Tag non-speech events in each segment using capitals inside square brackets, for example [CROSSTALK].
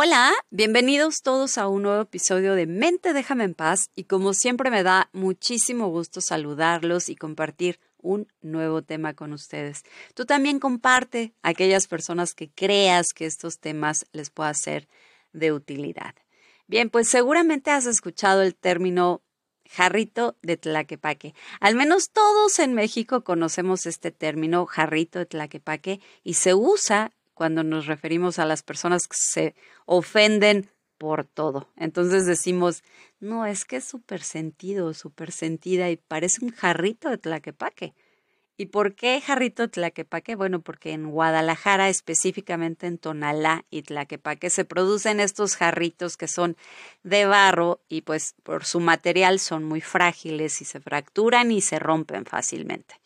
Hola, bienvenidos todos a un nuevo episodio de Mente Déjame en Paz y como siempre me da muchísimo gusto saludarlos y compartir un nuevo tema con ustedes. Tú también comparte a aquellas personas que creas que estos temas les pueda ser de utilidad. Bien, pues seguramente has escuchado el término jarrito de tlaquepaque. Al menos todos en México conocemos este término jarrito de tlaquepaque y se usa cuando nos referimos a las personas que se ofenden por todo. Entonces decimos, no, es que es súper sentido, súper sentida y parece un jarrito de tlaquepaque. ¿Y por qué jarrito de tlaquepaque? Bueno, porque en Guadalajara, específicamente en Tonalá y Tlaquepaque, se producen estos jarritos que son de barro y pues por su material son muy frágiles y se fracturan y se rompen fácilmente.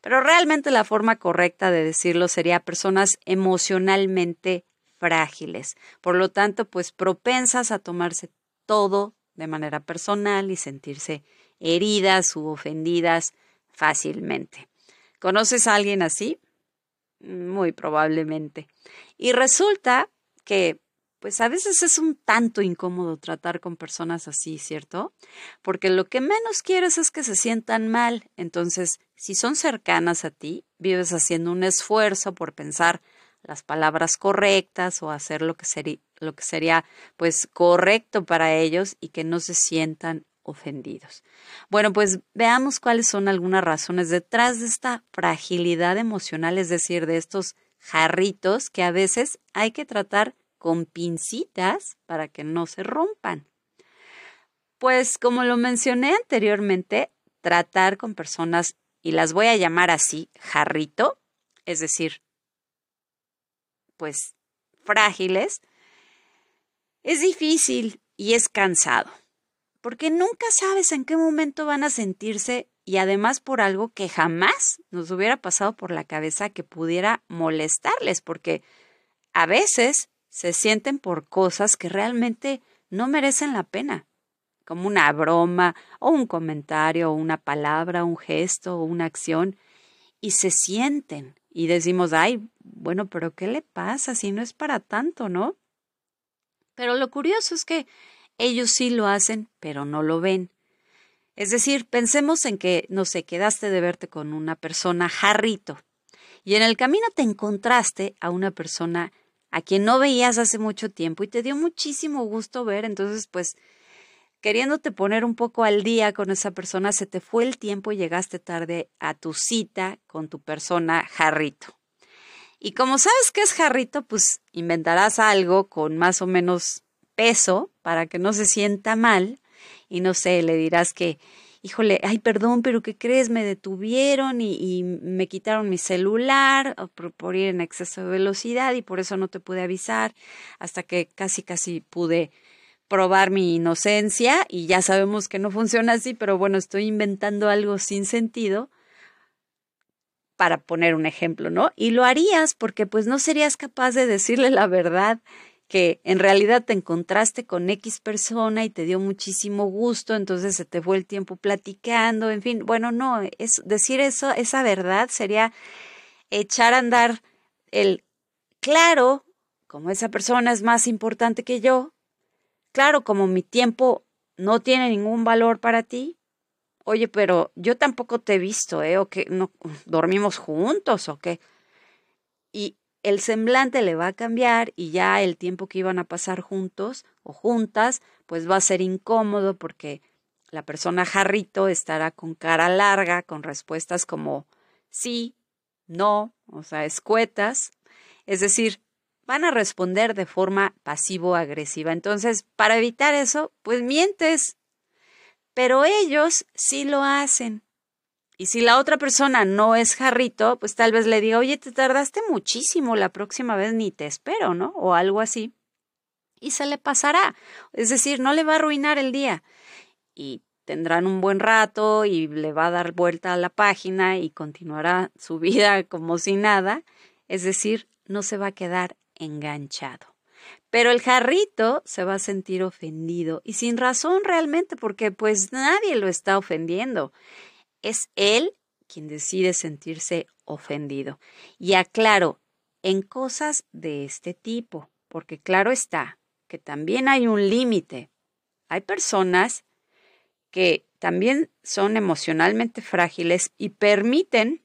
Pero realmente la forma correcta de decirlo sería personas emocionalmente frágiles. Por lo tanto, pues propensas a tomarse todo de manera personal y sentirse heridas u ofendidas fácilmente. ¿Conoces a alguien así? Muy probablemente. Y resulta que pues a veces es un tanto incómodo tratar con personas así, ¿cierto? Porque lo que menos quieres es que se sientan mal. Entonces, si son cercanas a ti, vives haciendo un esfuerzo por pensar las palabras correctas o hacer lo que, sería, lo que sería pues correcto para ellos y que no se sientan ofendidos. Bueno, pues veamos cuáles son algunas razones detrás de esta fragilidad emocional, es decir, de estos jarritos que a veces hay que tratar con pincitas para que no se rompan. Pues como lo mencioné anteriormente, tratar con personas, y las voy a llamar así, jarrito, es decir, pues frágiles, es difícil y es cansado, porque nunca sabes en qué momento van a sentirse y además por algo que jamás nos hubiera pasado por la cabeza que pudiera molestarles, porque a veces se sienten por cosas que realmente no merecen la pena, como una broma o un comentario o una palabra, un gesto o una acción, y se sienten y decimos, ay, bueno, pero ¿qué le pasa si no es para tanto, no? Pero lo curioso es que ellos sí lo hacen, pero no lo ven. Es decir, pensemos en que, no sé, quedaste de verte con una persona jarrito y en el camino te encontraste a una persona a quien no veías hace mucho tiempo y te dio muchísimo gusto ver, entonces pues queriéndote poner un poco al día con esa persona, se te fue el tiempo y llegaste tarde a tu cita con tu persona jarrito. Y como sabes que es jarrito, pues inventarás algo con más o menos peso para que no se sienta mal y no sé, le dirás que híjole, ay, perdón, pero ¿qué crees? Me detuvieron y, me quitaron mi celular por, por, ir en exceso de velocidad y por eso no te pude avisar hasta que casi, casi pude probar mi inocencia y ya sabemos que no funciona así, pero bueno, estoy inventando algo sin sentido para poner un ejemplo, ¿no? Y lo harías porque pues no serías capaz de decirle la verdad que en realidad te encontraste con X persona y te dio muchísimo gusto, entonces se te fue el tiempo platicando, en fin, bueno, no, es decir eso, esa verdad sería echar a andar el claro, como esa persona es más importante que yo, claro, como mi tiempo no tiene ningún valor para ti, oye, pero yo tampoco te he visto, ¿eh? O que no dormimos juntos o qué. Y el semblante le va a cambiar y ya el tiempo que iban a pasar juntos o juntas, pues va a ser incómodo porque la persona jarrito estará con cara larga, con respuestas como sí, no, o sea, escuetas. Es decir, van a responder de forma pasivo-agresiva. Entonces, para evitar eso, pues mientes. Pero ellos sí lo hacen. Y si la otra persona no es jarrito, pues tal vez le diga, oye, te tardaste muchísimo, la próxima vez ni te espero, ¿no? O algo así. y se le pasará. Es decir, no le va a arruinar el día. Y tendrán un buen rato y le va a dar vuelta a la página y continuará su [LAUGHS] vida como si nada. Es decir, no se va a quedar enganchado. Pero el jarrito se va a sentir ofendido y sin razón realmente porque pues nadie lo está ofendiendo. Es él quien decide sentirse ofendido. Y aclaro, en cosas de este tipo, porque claro está que también hay un límite. Hay personas que también son emocionalmente frágiles y permiten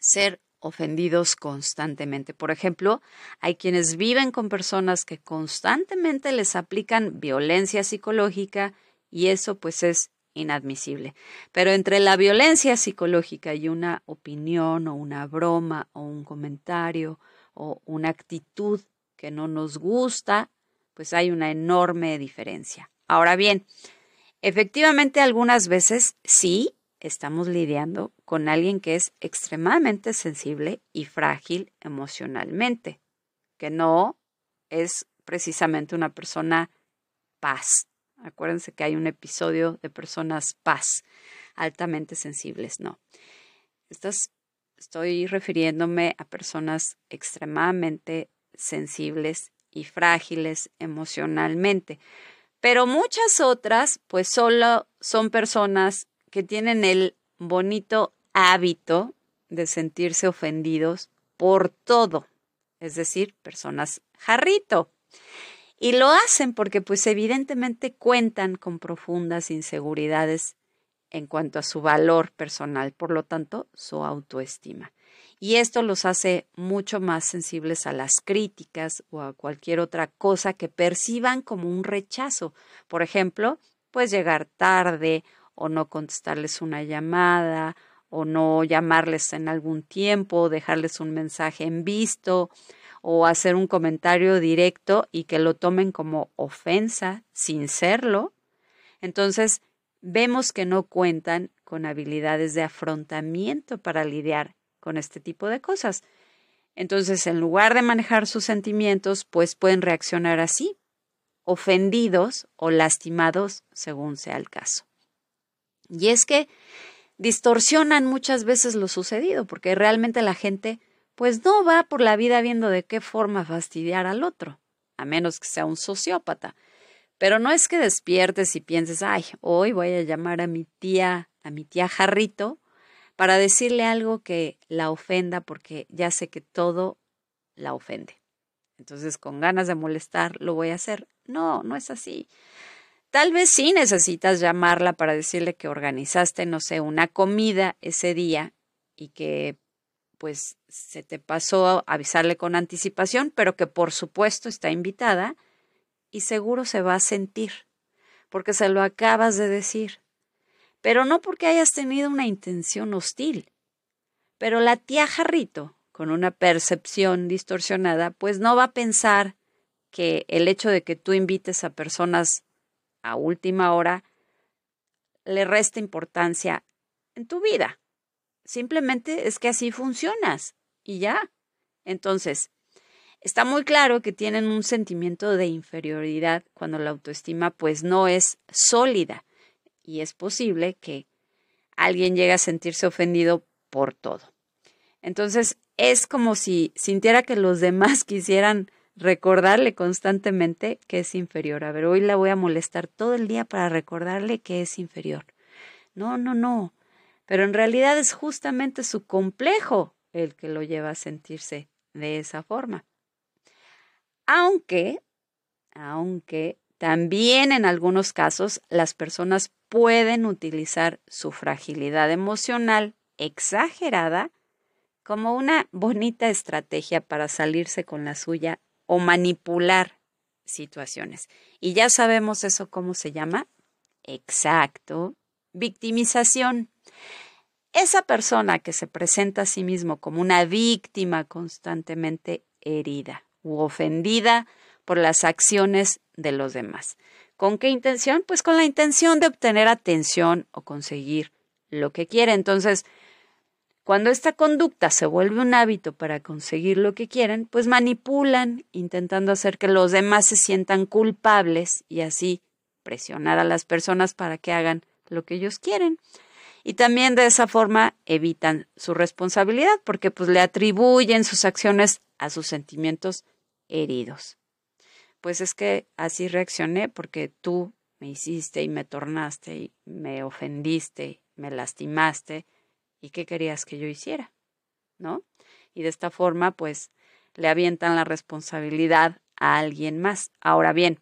ser ofendidos constantemente. Por ejemplo, hay quienes viven con personas que constantemente les aplican violencia psicológica y eso pues es inadmisible. Pero entre la violencia psicológica y una opinión o una broma o un comentario o una actitud que no nos gusta, pues hay una enorme diferencia. Ahora bien, efectivamente algunas veces sí estamos lidiando con alguien que es extremadamente sensible y frágil emocionalmente, que no es precisamente una persona paz, Acuérdense que hay un episodio de personas paz, altamente sensibles, no. Estas, estoy refiriéndome a personas extremadamente sensibles y frágiles emocionalmente. Pero muchas otras, pues solo son personas que tienen el bonito hábito de sentirse ofendidos por todo, es decir, personas jarrito. Y lo hacen porque pues evidentemente cuentan con profundas inseguridades en cuanto a su valor personal, por lo tanto, su autoestima. Y esto los hace mucho más sensibles a las críticas o a cualquier otra cosa que perciban como un rechazo. Por ejemplo, pues llegar tarde o no contestarles una llamada o no llamarles en algún tiempo, dejarles un mensaje en visto, o hacer un comentario directo y que lo tomen como ofensa sin serlo, entonces vemos que no cuentan con habilidades de afrontamiento para lidiar con este tipo de cosas. Entonces, en lugar de manejar sus sentimientos, pues pueden reaccionar así, ofendidos o lastimados según sea el caso. Y es que distorsionan muchas veces lo sucedido, porque realmente la gente pues no va por la vida viendo de qué forma fastidiar al otro, a menos que sea un sociópata. Pero no es que despiertes y pienses, ay, hoy voy a llamar a mi tía, a mi tía Jarrito, para decirle algo que la ofenda porque ya sé que todo la ofende. Entonces, con ganas de molestar, lo voy a hacer. No, no es así. Tal vez sí necesitas llamarla para decirle que organizaste, no sé, una comida ese día y que pues se te pasó avisarle con anticipación, pero que por supuesto está invitada y seguro se va a sentir, porque se lo acabas de decir, pero no porque hayas tenido una intención hostil. Pero la tía Jarrito, con una percepción distorsionada, pues no va a pensar que el hecho de que tú invites a personas a última hora le resta importancia en tu vida. Simplemente es que así funcionas y ya. Entonces, está muy claro que tienen un sentimiento de inferioridad cuando la autoestima pues no es sólida y es posible que alguien llegue a sentirse ofendido por todo. Entonces, es como si sintiera que los demás [LAUGHS] quisieran recordarle constantemente que es inferior. A ver, hoy la voy a molestar todo el día para recordarle que es inferior. No, no, no pero en realidad es justamente su complejo el que lo lleva a sentirse de esa forma. Aunque, aunque también en algunos casos las personas pueden utilizar su fragilidad emocional exagerada como una bonita estrategia para salirse con la suya o manipular situaciones. Y ya sabemos eso cómo se llama. Exacto. Victimización. Esa persona que se presenta a sí mismo como una víctima constantemente herida u ofendida por las acciones de los demás. ¿Con qué intención? Pues con la intención de obtener atención o conseguir lo que quiere. Entonces, cuando esta conducta se vuelve un hábito para conseguir lo que quieren, pues manipulan, intentando hacer que los demás se sientan culpables y así presionar a las personas para que hagan lo que ellos quieren. Y también de esa forma evitan su responsabilidad porque pues le atribuyen sus acciones a sus sentimientos heridos. Pues es que así reaccioné porque tú me hiciste y me tornaste y me ofendiste, me lastimaste y qué querías que yo hiciera, ¿no? Y de esta forma pues le avientan la responsabilidad a alguien más. Ahora bien,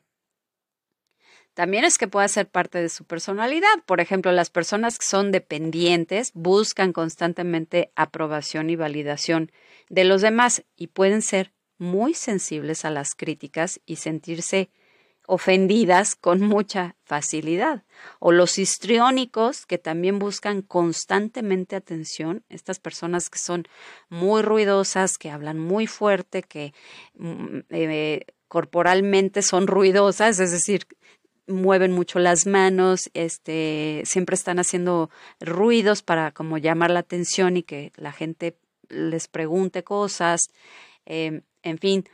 también es que puede ser parte de su personalidad. Por ejemplo, las personas que son dependientes buscan constantemente aprobación y validación de los demás y pueden ser muy sensibles a las críticas y sentirse ofendidas con mucha facilidad. O los histriónicos que también buscan constantemente atención, estas personas que son muy ruidosas, que hablan muy fuerte, que mm, eh, corporalmente son ruidosas, es decir, mueven mucho las manos, este, siempre están haciendo ruidos para como llamar la atención y que la gente les pregunte cosas, em, en fin,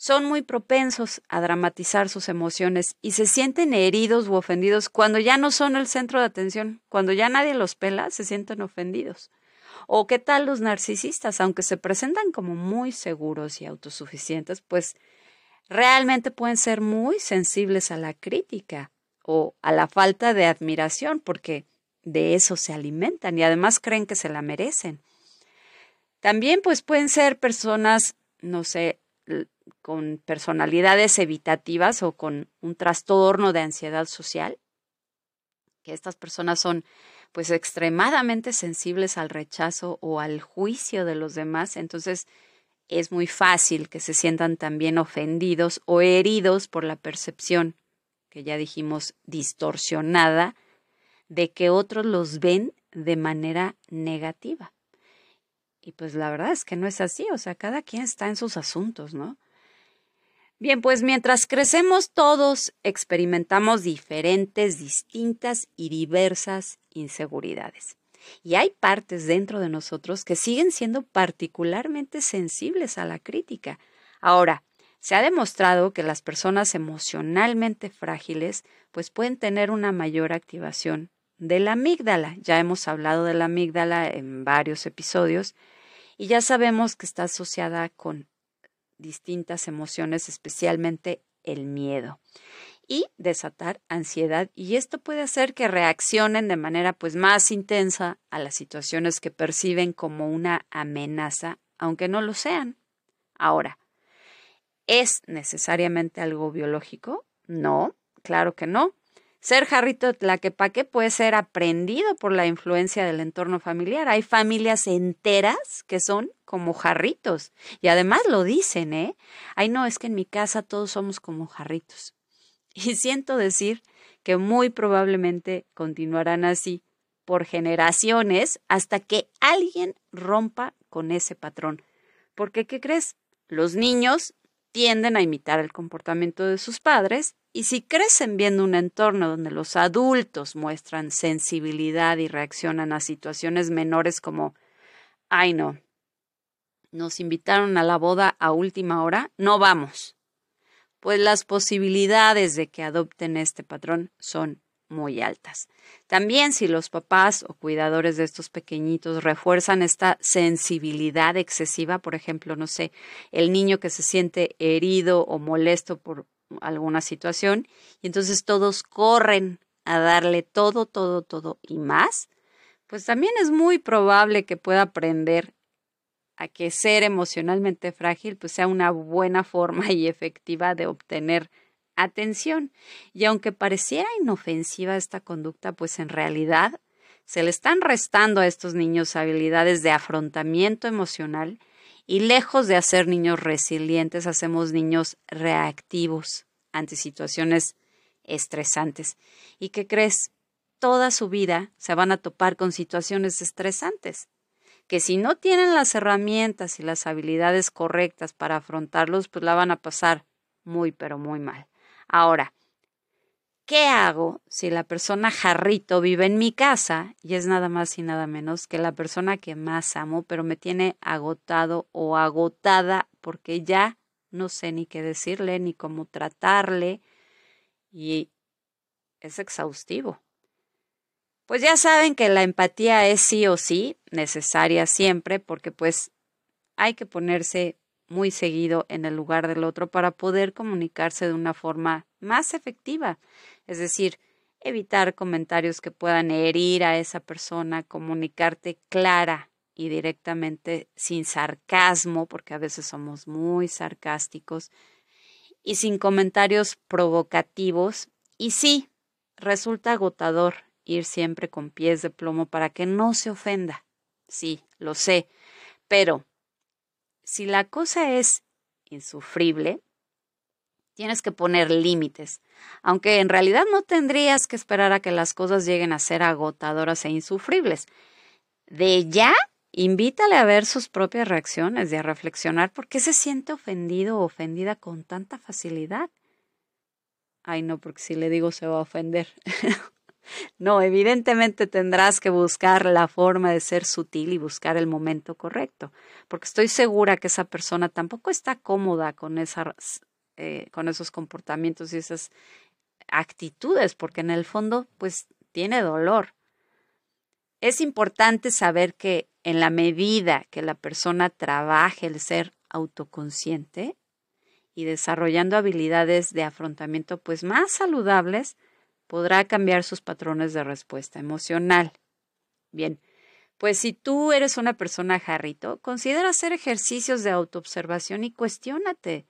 son muy propensos a dramatizar sus emociones y se sienten heridos u ofendidos cuando ya no son el centro de atención, cuando ya nadie los pela, se sienten ofendidos. O qué tal los narcisistas, aunque se presentan como muy seguros y autosuficientes, pues realmente pueden ser muy sensibles a la crítica o a la falta de admiración, porque de eso se alimentan y además creen que se la merecen. También pues pueden ser personas, no sé, con personalidades evitativas o con un trastorno de ansiedad social, que estas personas son pues extremadamente sensibles al rechazo o al juicio de los demás, entonces es muy fácil que se sientan también ofendidos o heridos por la percepción, que ya dijimos, distorsionada, de que otros los ven de manera negativa. Y pues la verdad es que no es así, o sea, cada quien está en sus asuntos, ¿no? Bien, pues mientras crecemos todos experimentamos diferentes, distintas y diversas inseguridades. Y hay partes dentro de nosotros que siguen siendo particularmente sensibles a la crítica. Ahora, se ha demostrado que las personas emocionalmente frágiles pues pueden tener una mayor activación de la amígdala. Ya hemos hablado de la amígdala en varios episodios y ya sabemos que está asociada con distintas emociones, especialmente el miedo y desatar ansiedad y esto puede hacer que reaccionen de manera pues más intensa a las situaciones que perciben como una amenaza, aunque no lo sean. Ahora, ¿es necesariamente algo biológico? No, claro que no. Ser jarrito tlaquepaque puede ser aprendido por la influencia del entorno familiar. Hay familias enteras que son como jarritos y además lo dicen, ¿eh? Ay, no, es que en mi casa todos somos como jarritos. [LAUGHS] Y siento decir que muy probablemente continuarán así por generaciones hasta que alguien rompa con ese patrón. Porque, ¿qué crees? Los niños tienden a imitar el comportamiento de sus padres y si crecen viendo un entorno donde los adultos muestran sensibilidad y reaccionan a situaciones menores como, ay no, nos invitaron a la boda a última hora, no vamos pues las posibilidades de que adopten este patrón son muy altas. También si los papás o cuidadores de estos pequeñitos refuerzan esta sensibilidad excesiva, por ejemplo, no sé, el niño que se siente herido o molesto por alguna situación y entonces todos corren a darle todo, todo, todo y más, pues también es muy probable que pueda aprender a que ser emocionalmente frágil pues sea una buena forma y efectiva de obtener atención. Y aunque pareciera inofensiva esta conducta, pues en realidad se le están restando a estos niños habilidades de afrontamiento emocional y lejos de hacer niños resilientes, hacemos niños reactivos ante situaciones estresantes. ¿Y qué crees? Toda su vida se van a topar con situaciones estresantes que si no tienen las herramientas y las habilidades correctas para afrontarlos, pues la van a pasar muy, pero muy mal. Ahora, ¿qué hago si la persona jarrito vive en mi casa y es nada más y nada menos que la persona que más amo, pero me tiene agotado o agotada porque ya no sé ni qué decirle ni cómo tratarle y es exhaustivo. Pues ya saben que la empatía es sí o sí necesaria siempre porque pues hay que ponerse muy seguido en el lugar del otro para poder comunicarse de una forma más efectiva. Es decir, evitar comentarios que puedan herir a esa persona, comunicarte clara y directamente sin sarcasmo, porque a veces somos muy sarcásticos, y sin comentarios provocativos. Y sí, resulta agotador ir siempre con pies de plomo para que no se ofenda. Sí, lo sé, pero si la cosa es insufrible, tienes que poner límites, aunque en realidad no tendrías que esperar a que las cosas lleguen a ser agotadoras e insufribles. De ya, invítale a ver sus propias reacciones y a reflexionar por qué se siente ofendido o ofendida con tanta facilidad. Ay, no, porque si le digo se va a ofender. [LAUGHS] No, evidentemente tendrás que buscar la forma de ser sutil y buscar el momento correcto, porque estoy segura que esa persona tampoco está cómoda con, esas, eh, con esos comportamientos y esas actitudes, porque en el fondo, pues, tiene dolor. Es importante saber que en la medida que la persona trabaje el ser autoconsciente y desarrollando habilidades de afrontamiento pues más saludables, podrá cambiar sus patrones de respuesta emocional. Bien, pues si tú eres una persona jarrito, considera hacer ejercicios de autoobservación y cuestiónate.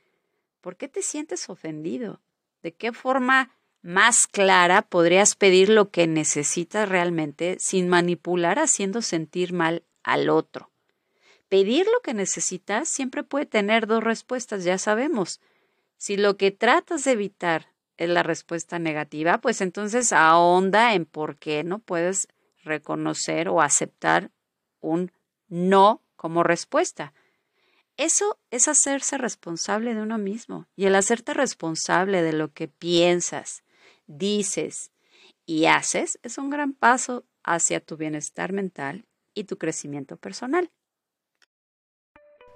¿Por qué te sientes ofendido? ¿De qué forma más clara podrías pedir lo que necesitas realmente sin manipular haciendo sentir mal al otro? Pedir lo que necesitas siempre puede tener dos respuestas, ya sabemos. Si lo que tratas de evitar es la respuesta negativa, pues entonces ahonda en por qué no puedes reconocer o aceptar un no como respuesta. Eso es hacerse responsable de uno mismo. Y el hacerte responsable de lo que piensas, dices y haces es un gran paso hacia tu bienestar mental y tu crecimiento personal.